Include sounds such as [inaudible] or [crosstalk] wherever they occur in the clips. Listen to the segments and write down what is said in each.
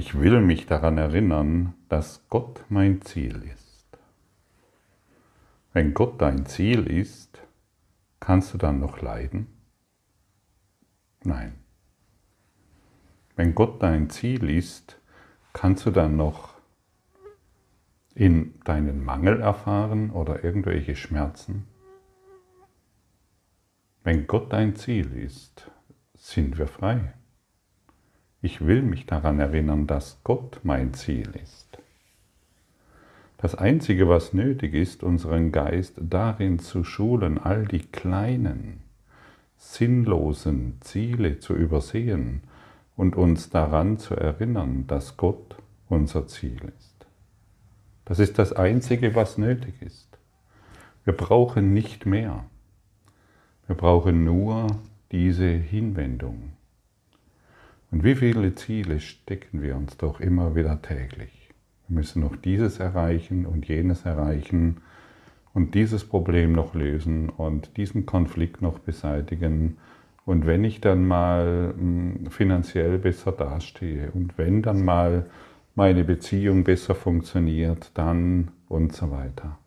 Ich will mich daran erinnern, dass Gott mein Ziel ist. Wenn Gott dein Ziel ist, kannst du dann noch leiden? Nein. Wenn Gott dein Ziel ist, kannst du dann noch in deinen Mangel erfahren oder irgendwelche Schmerzen? Wenn Gott dein Ziel ist, sind wir frei. Ich will mich daran erinnern, dass Gott mein Ziel ist. Das Einzige, was nötig ist, unseren Geist darin zu schulen, all die kleinen, sinnlosen Ziele zu übersehen und uns daran zu erinnern, dass Gott unser Ziel ist. Das ist das Einzige, was nötig ist. Wir brauchen nicht mehr. Wir brauchen nur diese Hinwendung. Und wie viele Ziele stecken wir uns doch immer wieder täglich? Wir müssen noch dieses erreichen und jenes erreichen und dieses Problem noch lösen und diesen Konflikt noch beseitigen. Und wenn ich dann mal hm, finanziell besser dastehe und wenn dann mal meine Beziehung besser funktioniert, dann und so weiter.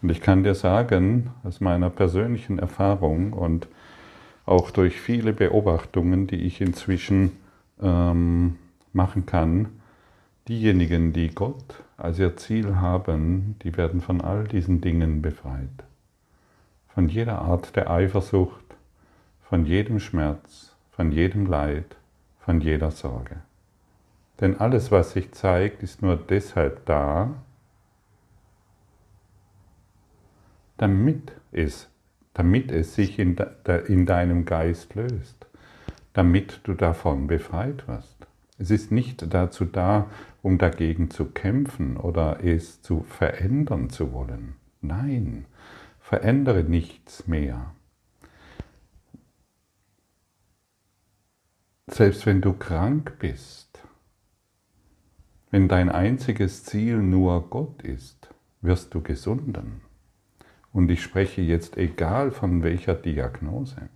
Und ich kann dir sagen, aus meiner persönlichen Erfahrung und auch durch viele Beobachtungen, die ich inzwischen ähm, machen kann, diejenigen, die Gott als ihr Ziel haben, die werden von all diesen Dingen befreit. Von jeder Art der Eifersucht, von jedem Schmerz, von jedem Leid, von jeder Sorge. Denn alles, was sich zeigt, ist nur deshalb da, damit es damit es sich in, de, in deinem Geist löst, damit du davon befreit wirst. Es ist nicht dazu da, um dagegen zu kämpfen oder es zu verändern zu wollen. Nein, verändere nichts mehr. Selbst wenn du krank bist, wenn dein einziges Ziel nur Gott ist, wirst du gesunden. Und ich spreche jetzt egal von welcher Diagnose.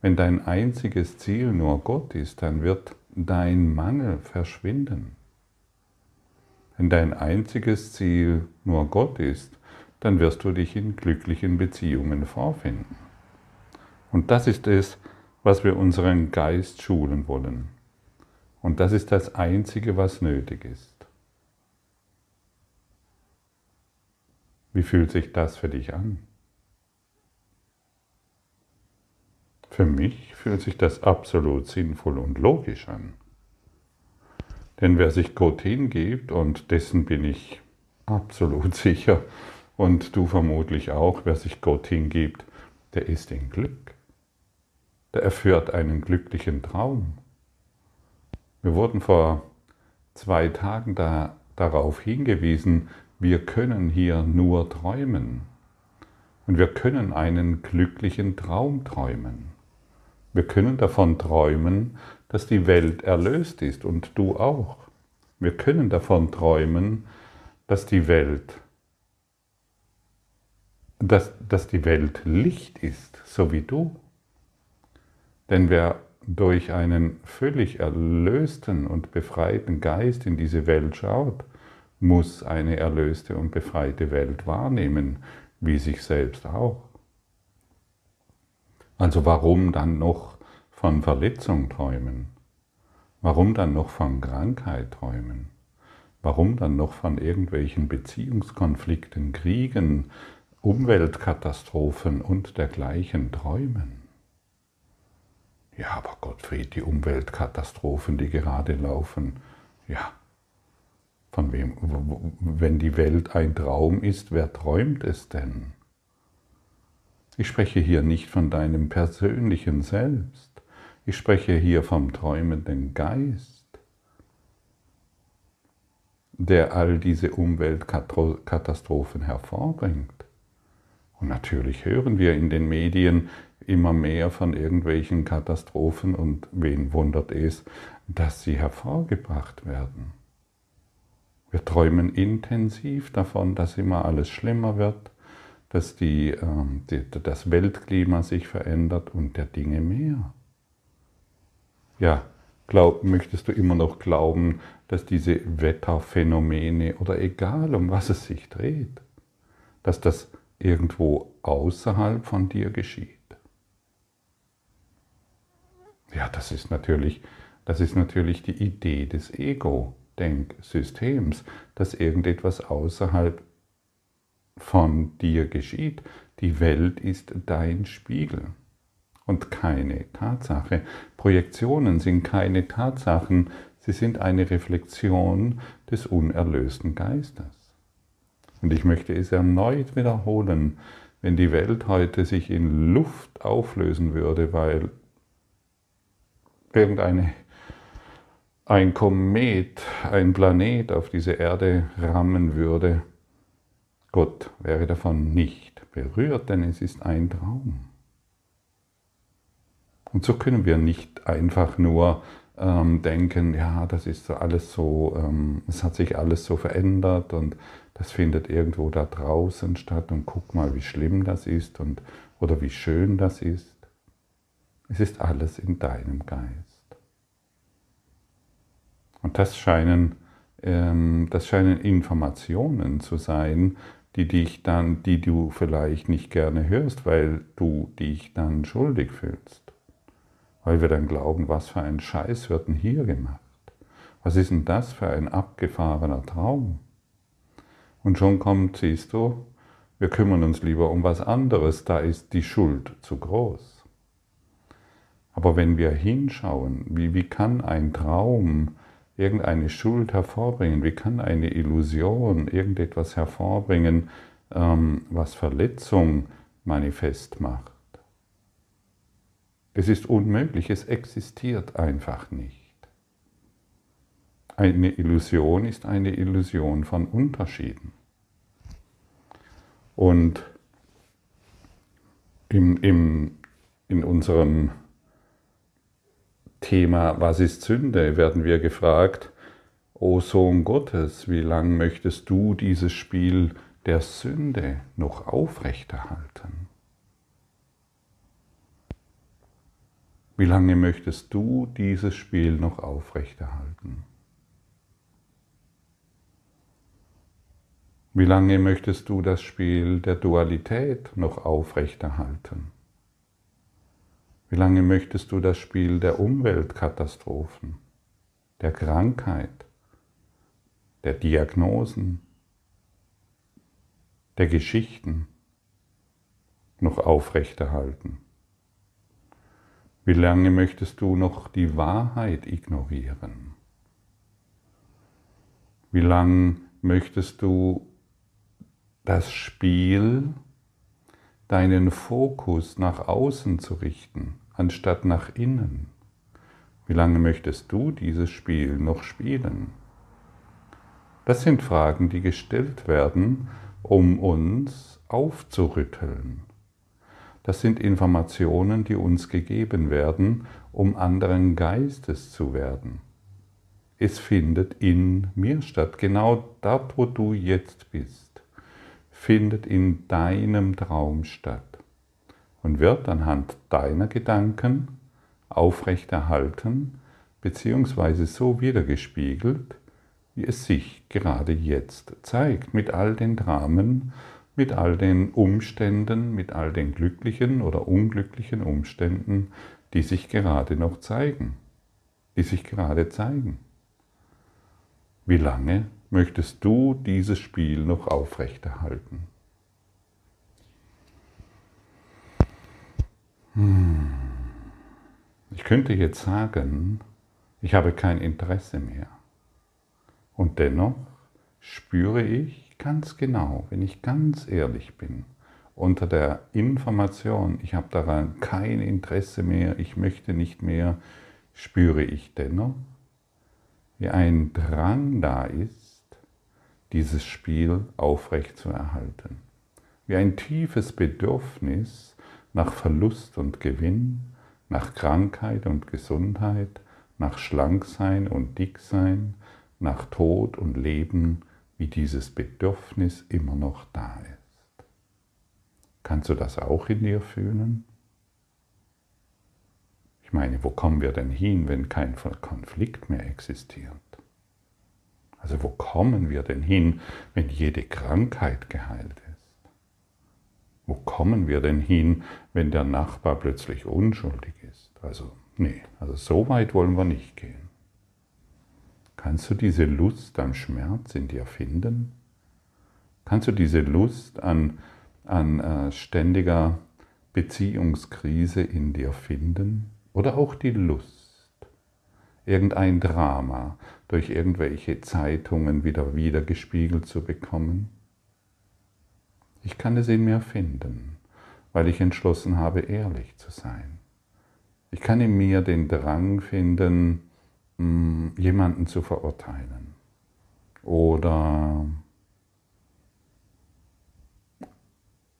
Wenn dein einziges Ziel nur Gott ist, dann wird dein Mangel verschwinden. Wenn dein einziges Ziel nur Gott ist, dann wirst du dich in glücklichen Beziehungen vorfinden. Und das ist es, was wir unseren Geist schulen wollen. Und das ist das Einzige, was nötig ist. Wie fühlt sich das für dich an? Für mich fühlt sich das absolut sinnvoll und logisch an. Denn wer sich Gott hingibt, und dessen bin ich absolut [laughs] sicher, und du vermutlich auch, wer sich Gott hingibt, der ist in Glück. Der erfährt einen glücklichen Traum. Wir wurden vor zwei Tagen da, darauf hingewiesen, wir können hier nur träumen. Und wir können einen glücklichen Traum träumen. Wir können davon träumen, dass die Welt erlöst ist und du auch. Wir können davon träumen, dass die Welt, dass, dass die Welt Licht ist, so wie du. Denn wer durch einen völlig erlösten und befreiten Geist in diese Welt schaut, muss eine erlöste und befreite Welt wahrnehmen, wie sich selbst auch. Also warum dann noch von Verletzung träumen? Warum dann noch von Krankheit träumen? Warum dann noch von irgendwelchen Beziehungskonflikten, Kriegen, Umweltkatastrophen und dergleichen träumen? Ja, aber Gottfried, die Umweltkatastrophen, die gerade laufen, ja, von wem, wenn die Welt ein Traum ist, wer träumt es denn? Ich spreche hier nicht von deinem persönlichen Selbst. Ich spreche hier vom träumenden Geist, der all diese Umweltkatastrophen hervorbringt. Und natürlich hören wir in den Medien immer mehr von irgendwelchen Katastrophen und wen wundert es, dass sie hervorgebracht werden. Wir träumen intensiv davon, dass immer alles schlimmer wird, dass die, äh, die, das Weltklima sich verändert und der Dinge mehr. Ja, Glaub, möchtest du immer noch glauben, dass diese Wetterphänomene oder egal um was es sich dreht, dass das irgendwo außerhalb von dir geschieht? Ja, das ist natürlich, das ist natürlich die Idee des Ego-Denksystems, dass irgendetwas außerhalb von dir geschieht. Die Welt ist dein Spiegel und keine Tatsache. Projektionen sind keine Tatsachen, sie sind eine Reflexion des unerlösten Geistes. Und ich möchte es erneut wiederholen, wenn die Welt heute sich in Luft auflösen würde, weil irgendeine ein Komet, ein Planet auf diese Erde rammen würde, Gott wäre davon nicht berührt, denn es ist ein Traum. Und so können wir nicht einfach nur ähm, denken, ja, das ist alles so, ähm, es hat sich alles so verändert und das findet irgendwo da draußen statt und guck mal, wie schlimm das ist und, oder wie schön das ist. Es ist alles in deinem Geist. Das scheinen, ähm, das scheinen Informationen zu sein, die dich dann, die du vielleicht nicht gerne hörst, weil du dich dann schuldig fühlst weil wir dann glauben, was für ein Scheiß wird denn hier gemacht? Was ist denn das für ein abgefahrener Traum? Und schon kommt, siehst du, wir kümmern uns lieber um was anderes, da ist die Schuld zu groß. Aber wenn wir hinschauen, wie, wie kann ein Traum irgendeine Schuld hervorbringen, wie kann eine Illusion irgendetwas hervorbringen, ähm, was Verletzung manifest macht, es ist unmöglich, es existiert einfach nicht. Eine Illusion ist eine Illusion von Unterschieden. Und im, im, in unserem Thema Was ist Sünde werden wir gefragt, O Sohn Gottes, wie lang möchtest du dieses Spiel der Sünde noch aufrechterhalten? Wie lange möchtest du dieses Spiel noch aufrechterhalten? Wie lange möchtest du das Spiel der Dualität noch aufrechterhalten? Wie lange möchtest du das Spiel der Umweltkatastrophen, der Krankheit, der Diagnosen, der Geschichten noch aufrechterhalten? Wie lange möchtest du noch die Wahrheit ignorieren? Wie lange möchtest du das Spiel, deinen Fokus nach außen zu richten, anstatt nach innen? Wie lange möchtest du dieses Spiel noch spielen? Das sind Fragen, die gestellt werden, um uns aufzurütteln das sind Informationen, die uns gegeben werden, um anderen Geistes zu werden. Es findet in mir statt. Genau dort, wo du jetzt bist, findet in deinem Traum statt und wird anhand deiner Gedanken aufrechterhalten bzw. so wiedergespiegelt, wie es sich gerade jetzt zeigt, mit all den Dramen, mit all den Umständen, mit all den glücklichen oder unglücklichen Umständen, die sich gerade noch zeigen, die sich gerade zeigen. Wie lange möchtest du dieses Spiel noch aufrechterhalten? Hm. Ich könnte jetzt sagen, ich habe kein Interesse mehr. Und dennoch spüre ich, ganz genau, wenn ich ganz ehrlich bin, unter der Information, ich habe daran kein Interesse mehr, ich möchte nicht mehr, spüre ich dennoch, wie ein Drang da ist, dieses Spiel aufrecht zu erhalten. Wie ein tiefes Bedürfnis nach Verlust und Gewinn, nach Krankheit und Gesundheit, nach Schlanksein und Dicksein, nach Tod und Leben, wie dieses Bedürfnis immer noch da ist. Kannst du das auch in dir fühlen? Ich meine, wo kommen wir denn hin, wenn kein Konflikt mehr existiert? Also wo kommen wir denn hin, wenn jede Krankheit geheilt ist? Wo kommen wir denn hin, wenn der Nachbar plötzlich unschuldig ist? Also nee, also so weit wollen wir nicht gehen. Kannst du diese Lust am Schmerz in dir finden? Kannst du diese Lust an, an äh, ständiger Beziehungskrise in dir finden? Oder auch die Lust, irgendein Drama durch irgendwelche Zeitungen wieder wiedergespiegelt zu bekommen? Ich kann es in mir finden, weil ich entschlossen habe, ehrlich zu sein. Ich kann in mir den Drang finden, hm, jemanden zu verurteilen oder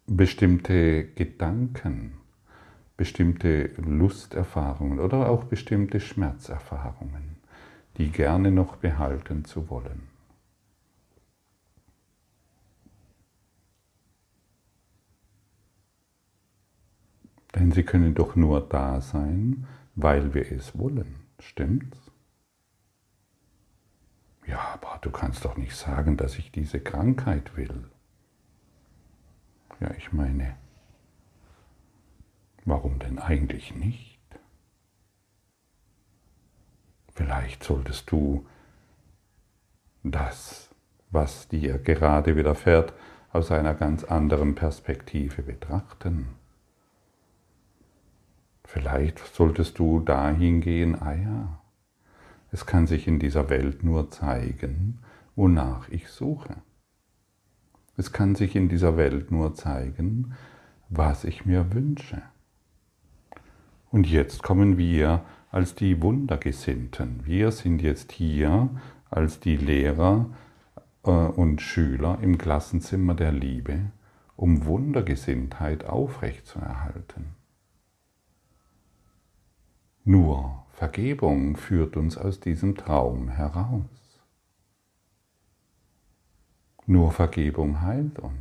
bestimmte Gedanken bestimmte Lusterfahrungen oder auch bestimmte Schmerzerfahrungen, die gerne noch behalten zu wollen. Denn sie können doch nur da sein, weil wir es wollen. Stimmt's? Ja, aber du kannst doch nicht sagen, dass ich diese Krankheit will. Ja, ich meine, Warum denn eigentlich nicht? Vielleicht solltest du das, was dir gerade widerfährt, aus einer ganz anderen Perspektive betrachten. Vielleicht solltest du dahin gehen, ah ja, es kann sich in dieser Welt nur zeigen, wonach ich suche. Es kann sich in dieser Welt nur zeigen, was ich mir wünsche. Und jetzt kommen wir als die Wundergesinnten. Wir sind jetzt hier als die Lehrer äh, und Schüler im Klassenzimmer der Liebe, um Wundergesinntheit aufrechtzuerhalten. Nur Vergebung führt uns aus diesem Traum heraus. Nur Vergebung heilt uns.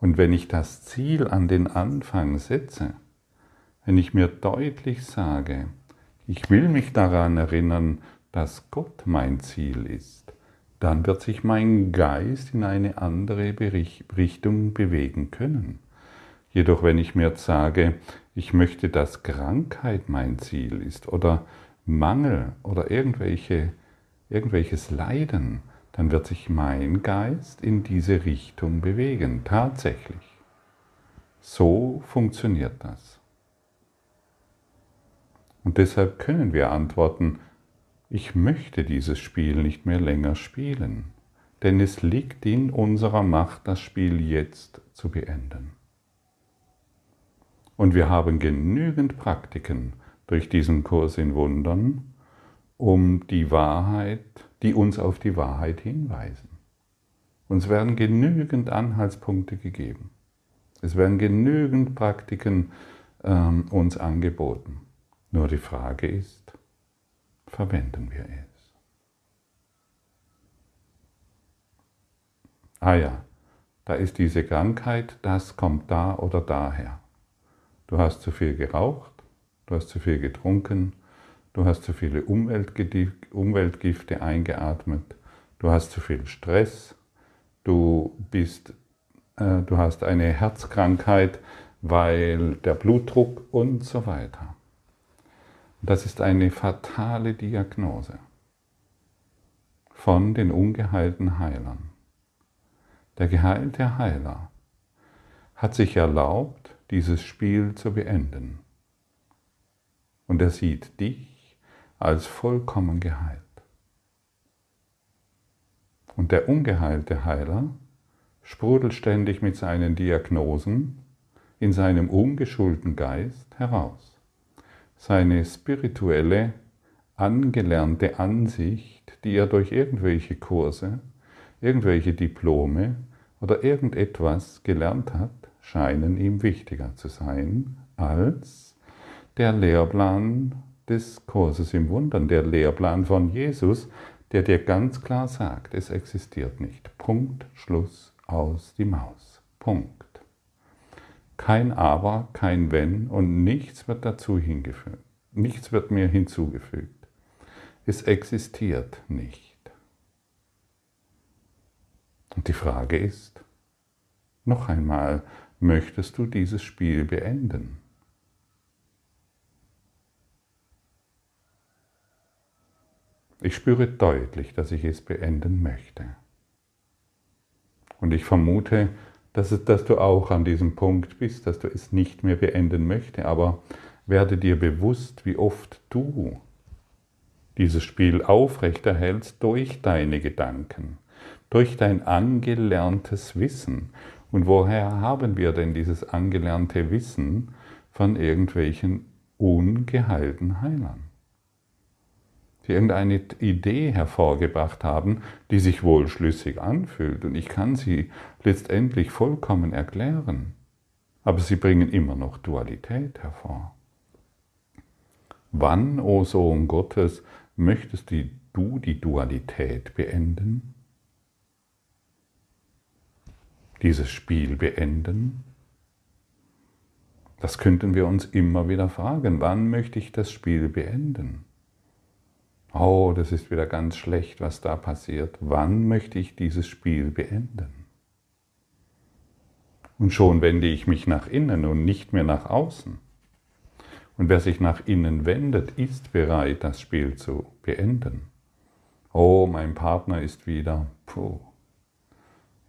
Und wenn ich das Ziel an den Anfang setze, wenn ich mir deutlich sage, ich will mich daran erinnern, dass Gott mein Ziel ist, dann wird sich mein Geist in eine andere Richtung bewegen können. Jedoch wenn ich mir sage, ich möchte, dass Krankheit mein Ziel ist oder Mangel oder irgendwelche, irgendwelches Leiden, dann wird sich mein Geist in diese Richtung bewegen, tatsächlich. So funktioniert das. Und deshalb können wir antworten, ich möchte dieses Spiel nicht mehr länger spielen, denn es liegt in unserer Macht, das Spiel jetzt zu beenden. Und wir haben genügend Praktiken durch diesen Kurs in Wundern, um die Wahrheit, die uns auf die Wahrheit hinweisen. Uns werden genügend Anhaltspunkte gegeben. Es werden genügend Praktiken ähm, uns angeboten. Nur die Frage ist, verwenden wir es? Ah ja, da ist diese Krankheit, das kommt da oder daher. Du hast zu viel geraucht, du hast zu viel getrunken, du hast zu viele Umweltgifte eingeatmet, du hast zu viel Stress, du, bist, äh, du hast eine Herzkrankheit, weil der Blutdruck und so weiter. Das ist eine fatale Diagnose von den ungeheilten Heilern. Der geheilte Heiler hat sich erlaubt, dieses Spiel zu beenden. Und er sieht dich als vollkommen geheilt. Und der ungeheilte Heiler sprudelt ständig mit seinen Diagnosen in seinem ungeschulten Geist heraus seine spirituelle, angelernte Ansicht, die er durch irgendwelche Kurse, irgendwelche Diplome oder irgendetwas gelernt hat, scheinen ihm wichtiger zu sein als der Lehrplan des Kurses im Wundern, der Lehrplan von Jesus, der dir ganz klar sagt, es existiert nicht. Punkt, Schluss, aus die Maus. Punkt. Kein Aber, kein Wenn und nichts wird dazu hingefügt. Nichts wird mir hinzugefügt. Es existiert nicht. Und die Frage ist, noch einmal, möchtest du dieses Spiel beenden? Ich spüre deutlich, dass ich es beenden möchte. Und ich vermute, dass, es, dass du auch an diesem Punkt bist, dass du es nicht mehr beenden möchtest, aber werde dir bewusst, wie oft du dieses Spiel aufrechterhältst durch deine Gedanken, durch dein angelerntes Wissen. Und woher haben wir denn dieses angelernte Wissen von irgendwelchen ungeheilten Heilern? Die irgendeine Idee hervorgebracht haben, die sich wohl schlüssig anfühlt. Und ich kann sie letztendlich vollkommen erklären. Aber sie bringen immer noch Dualität hervor. Wann, o oh Sohn Gottes, möchtest du die Dualität beenden? Dieses Spiel beenden? Das könnten wir uns immer wieder fragen. Wann möchte ich das Spiel beenden? Oh, das ist wieder ganz schlecht, was da passiert. Wann möchte ich dieses Spiel beenden? Und schon wende ich mich nach innen und nicht mehr nach außen. Und wer sich nach innen wendet, ist bereit, das Spiel zu beenden. Oh, mein Partner ist wieder. Puh.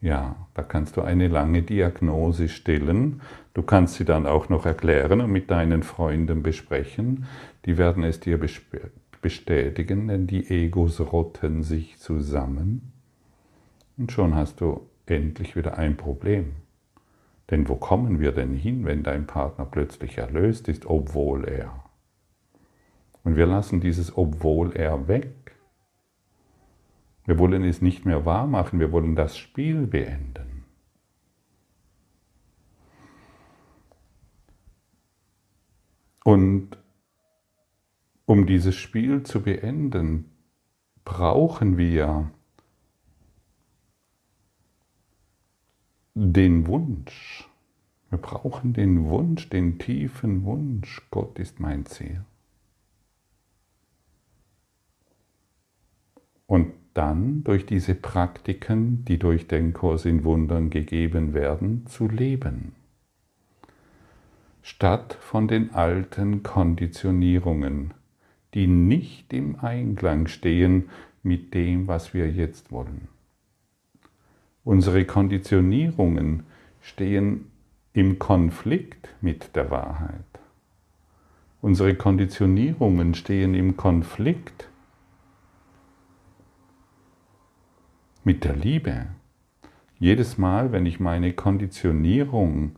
Ja, da kannst du eine lange Diagnose stellen. Du kannst sie dann auch noch erklären und mit deinen Freunden besprechen. Die werden es dir bestätigen, denn die Egos rotten sich zusammen und schon hast du endlich wieder ein Problem. Denn wo kommen wir denn hin, wenn dein Partner plötzlich erlöst ist, obwohl er? Und wir lassen dieses obwohl er weg. Wir wollen es nicht mehr wahr machen, wir wollen das Spiel beenden. Und um dieses Spiel zu beenden, brauchen wir den Wunsch. Wir brauchen den Wunsch, den tiefen Wunsch, Gott ist mein Ziel. Und dann durch diese Praktiken, die durch den Kurs in Wundern gegeben werden, zu leben. Statt von den alten Konditionierungen, die nicht im Einklang stehen mit dem, was wir jetzt wollen. Unsere Konditionierungen stehen im Konflikt mit der Wahrheit. Unsere Konditionierungen stehen im Konflikt mit der Liebe. Jedes Mal, wenn ich meine Konditionierung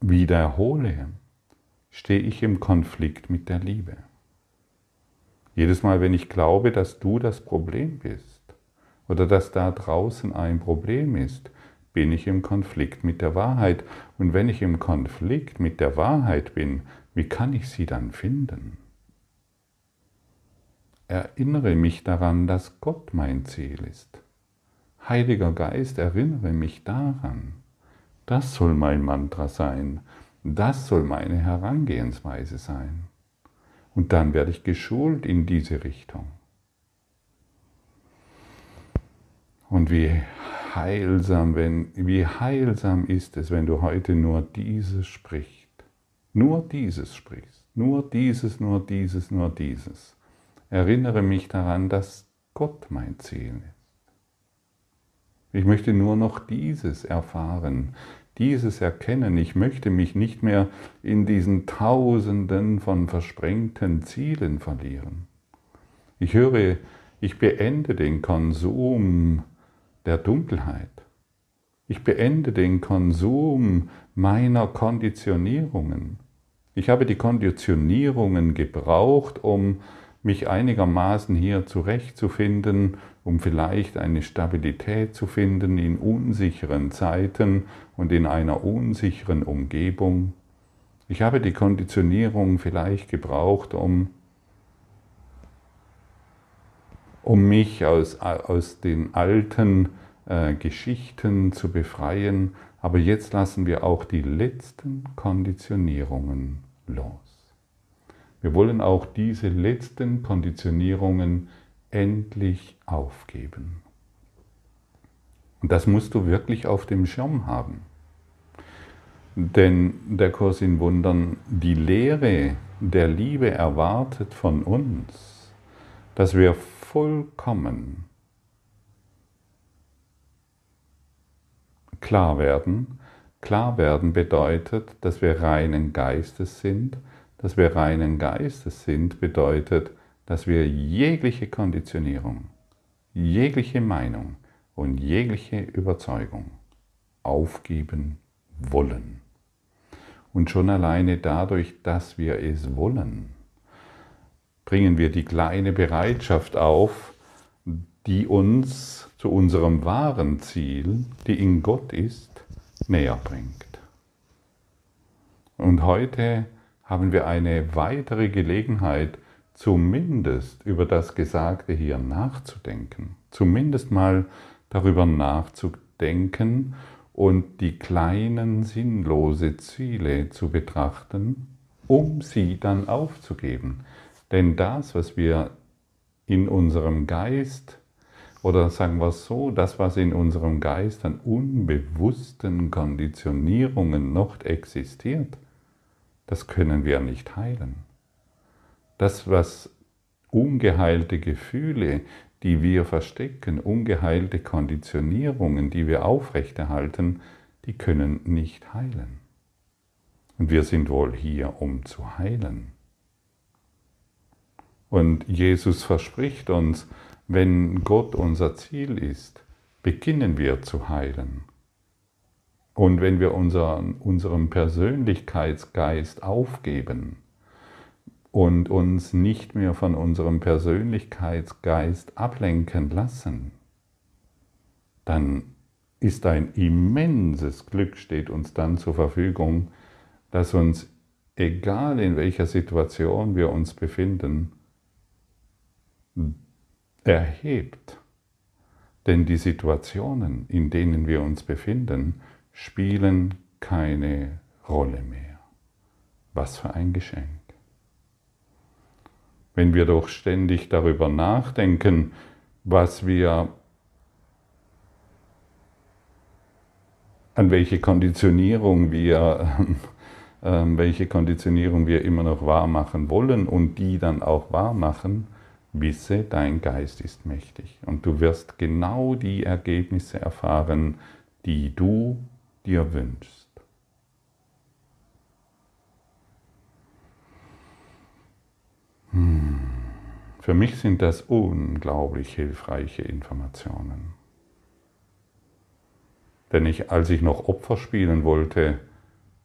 wiederhole, stehe ich im Konflikt mit der Liebe. Jedes Mal, wenn ich glaube, dass du das Problem bist oder dass da draußen ein Problem ist, bin ich im Konflikt mit der Wahrheit. Und wenn ich im Konflikt mit der Wahrheit bin, wie kann ich sie dann finden? Erinnere mich daran, dass Gott mein Ziel ist. Heiliger Geist, erinnere mich daran. Das soll mein Mantra sein. Das soll meine Herangehensweise sein. Und dann werde ich geschult in diese Richtung. Und wie heilsam, wenn, wie heilsam ist es, wenn du heute nur dieses sprichst. Nur dieses sprichst. Nur dieses, nur dieses, nur dieses. Erinnere mich daran, dass Gott mein Ziel ist. Ich möchte nur noch dieses erfahren, dieses Erkennen, ich möchte mich nicht mehr in diesen Tausenden von versprengten Zielen verlieren. Ich höre, ich beende den Konsum der Dunkelheit. Ich beende den Konsum meiner Konditionierungen. Ich habe die Konditionierungen gebraucht, um mich einigermaßen hier zurechtzufinden, um vielleicht eine Stabilität zu finden in unsicheren Zeiten und in einer unsicheren Umgebung. Ich habe die Konditionierung vielleicht gebraucht, um, um mich aus, aus den alten äh, Geschichten zu befreien, aber jetzt lassen wir auch die letzten Konditionierungen los. Wir wollen auch diese letzten Konditionierungen endlich aufgeben. Und das musst du wirklich auf dem Schirm haben. Denn der Kurs in Wundern, die Lehre der Liebe erwartet von uns, dass wir vollkommen klar werden. Klar werden bedeutet, dass wir reinen Geistes sind. Dass wir reinen Geistes sind bedeutet, dass wir jegliche Konditionierung, jegliche Meinung und jegliche Überzeugung aufgeben wollen. Und schon alleine dadurch, dass wir es wollen, bringen wir die kleine Bereitschaft auf, die uns zu unserem wahren Ziel, die in Gott ist, näher bringt. Und heute haben wir eine weitere Gelegenheit, zumindest über das Gesagte hier nachzudenken, zumindest mal darüber nachzudenken und die kleinen sinnlose Ziele zu betrachten, um sie dann aufzugeben. Denn das, was wir in unserem Geist oder sagen wir es so, das, was in unserem Geist an unbewussten Konditionierungen noch existiert, das können wir nicht heilen. Das, was ungeheilte Gefühle, die wir verstecken, ungeheilte Konditionierungen, die wir aufrechterhalten, die können nicht heilen. Und wir sind wohl hier, um zu heilen. Und Jesus verspricht uns, wenn Gott unser Ziel ist, beginnen wir zu heilen. Und wenn wir unseren, unseren Persönlichkeitsgeist aufgeben und uns nicht mehr von unserem Persönlichkeitsgeist ablenken lassen, dann ist ein immenses Glück, steht uns dann zur Verfügung, dass uns, egal in welcher Situation wir uns befinden, erhebt. Denn die Situationen, in denen wir uns befinden, spielen keine Rolle mehr. Was für ein Geschenk. Wenn wir doch ständig darüber nachdenken, was wir, an welche Konditionierung wir, [laughs] äh, welche Konditionierung wir immer noch wahr machen wollen und die dann auch wahr machen, Wisse, dein Geist ist mächtig und du wirst genau die Ergebnisse erfahren, die du dir wünschst. Hm. Für mich sind das unglaublich hilfreiche Informationen. Denn ich, als ich noch Opfer spielen wollte,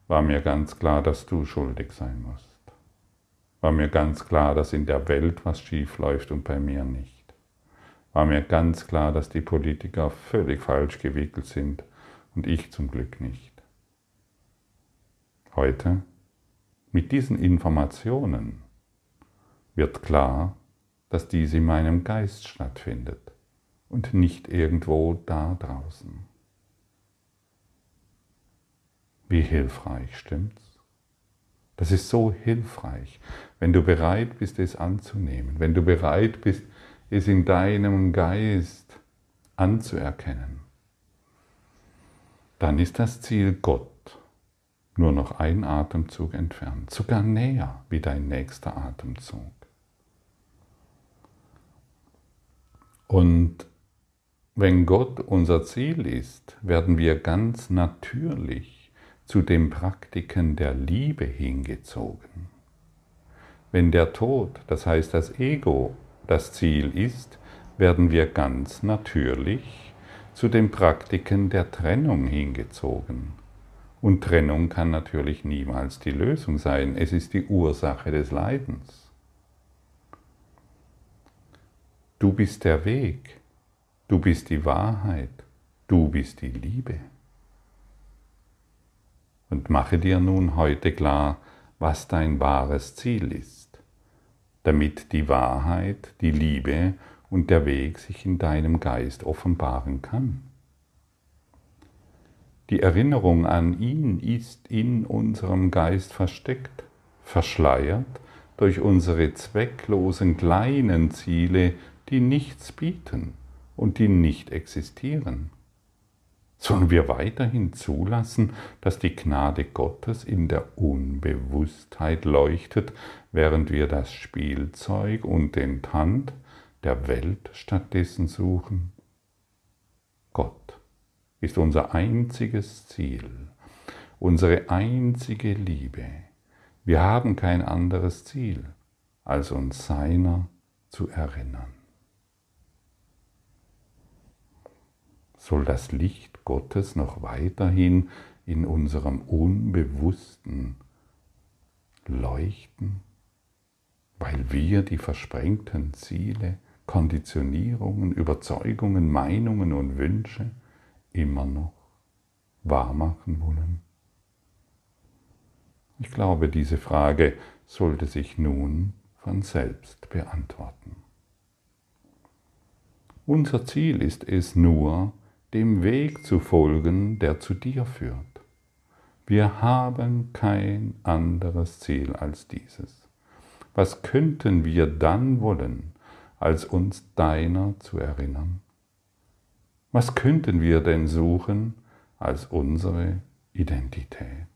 war mir ganz klar, dass du schuldig sein musst war mir ganz klar, dass in der Welt was schief läuft und bei mir nicht. War mir ganz klar, dass die Politiker völlig falsch gewickelt sind und ich zum Glück nicht. Heute, mit diesen Informationen, wird klar, dass dies in meinem Geist stattfindet und nicht irgendwo da draußen. Wie hilfreich, stimmt's? Das ist so hilfreich, wenn du bereit bist, es anzunehmen, wenn du bereit bist, es in deinem Geist anzuerkennen. Dann ist das Ziel Gott nur noch ein Atemzug entfernt, sogar näher wie dein nächster Atemzug. Und wenn Gott unser Ziel ist, werden wir ganz natürlich zu den Praktiken der Liebe hingezogen. Wenn der Tod, das heißt das Ego, das Ziel ist, werden wir ganz natürlich zu den Praktiken der Trennung hingezogen. Und Trennung kann natürlich niemals die Lösung sein, es ist die Ursache des Leidens. Du bist der Weg, du bist die Wahrheit, du bist die Liebe. Und mache dir nun heute klar, was dein wahres Ziel ist, damit die Wahrheit, die Liebe und der Weg sich in deinem Geist offenbaren kann. Die Erinnerung an ihn ist in unserem Geist versteckt, verschleiert durch unsere zwecklosen kleinen Ziele, die nichts bieten und die nicht existieren. Sollen wir weiterhin zulassen, dass die Gnade Gottes in der Unbewusstheit leuchtet, während wir das Spielzeug und den Tand der Welt stattdessen suchen? Gott ist unser einziges Ziel, unsere einzige Liebe. Wir haben kein anderes Ziel, als uns seiner zu erinnern. Soll das Licht Gottes noch weiterhin in unserem Unbewussten leuchten, weil wir die versprengten Ziele, Konditionierungen, Überzeugungen, Meinungen und Wünsche immer noch wahrmachen wollen? Ich glaube, diese Frage sollte sich nun von selbst beantworten. Unser Ziel ist es nur, dem Weg zu folgen, der zu dir führt. Wir haben kein anderes Ziel als dieses. Was könnten wir dann wollen, als uns deiner zu erinnern? Was könnten wir denn suchen als unsere Identität?